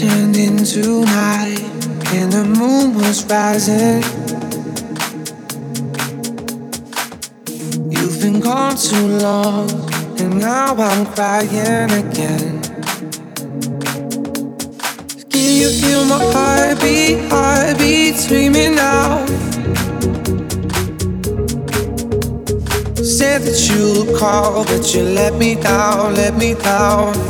turned into night, and the moon was rising. You've been gone too long, and now I'm crying again. Can you feel my heartbeat, heartbeat screaming out? Said that you would call, but you let me down, let me down.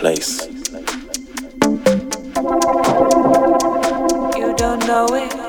place. You don't know it.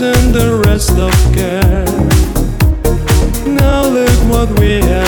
and the rest of care. Now look what we have.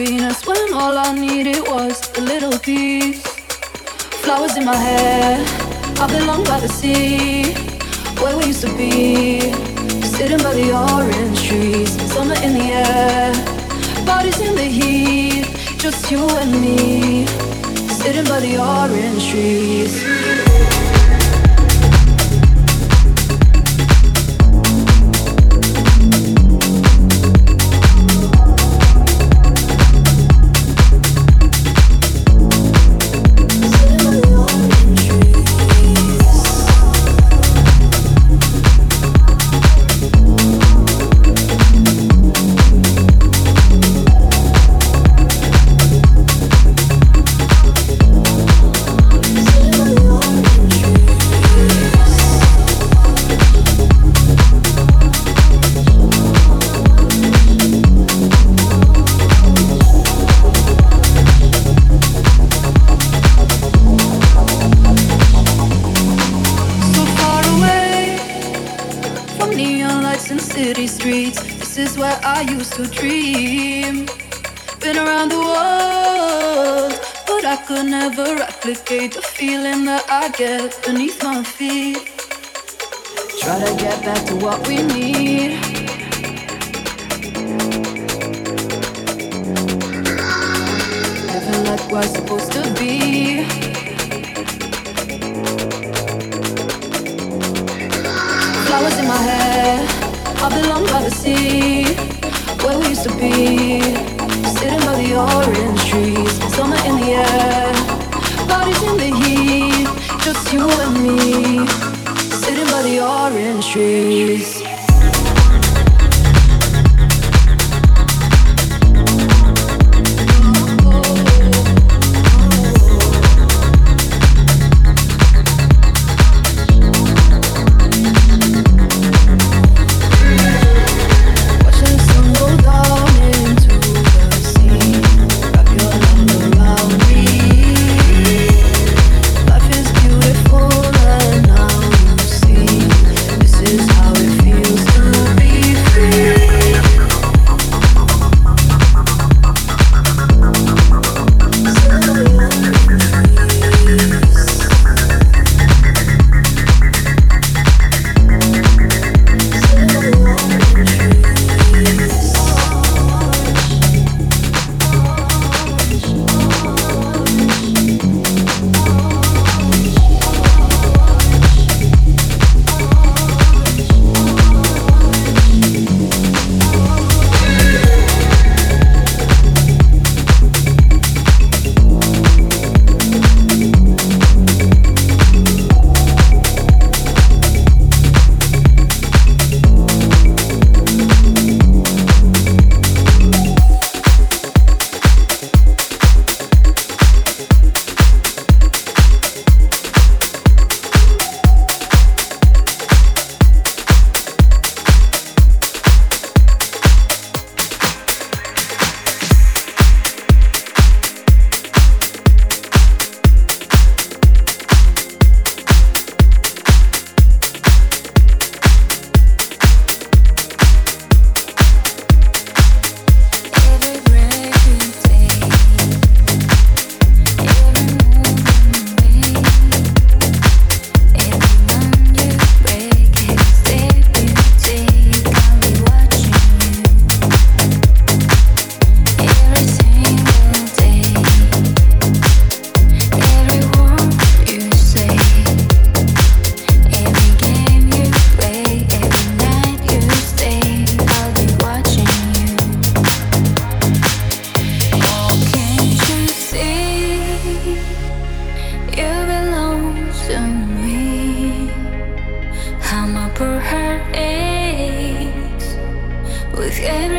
Flowers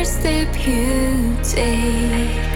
step the beauty?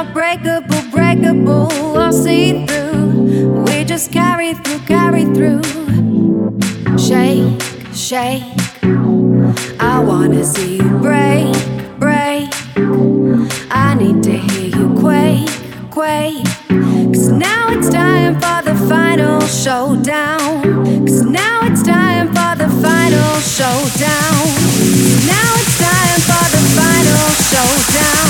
Unbreakable, breakable, I'll see through. We just carry through, carry through. Shake, shake. I wanna see you break, break. I need to hear you quake, quake. Cause now it's time for the final showdown. Cause now it's time for the final showdown. Now it's time for the final showdown.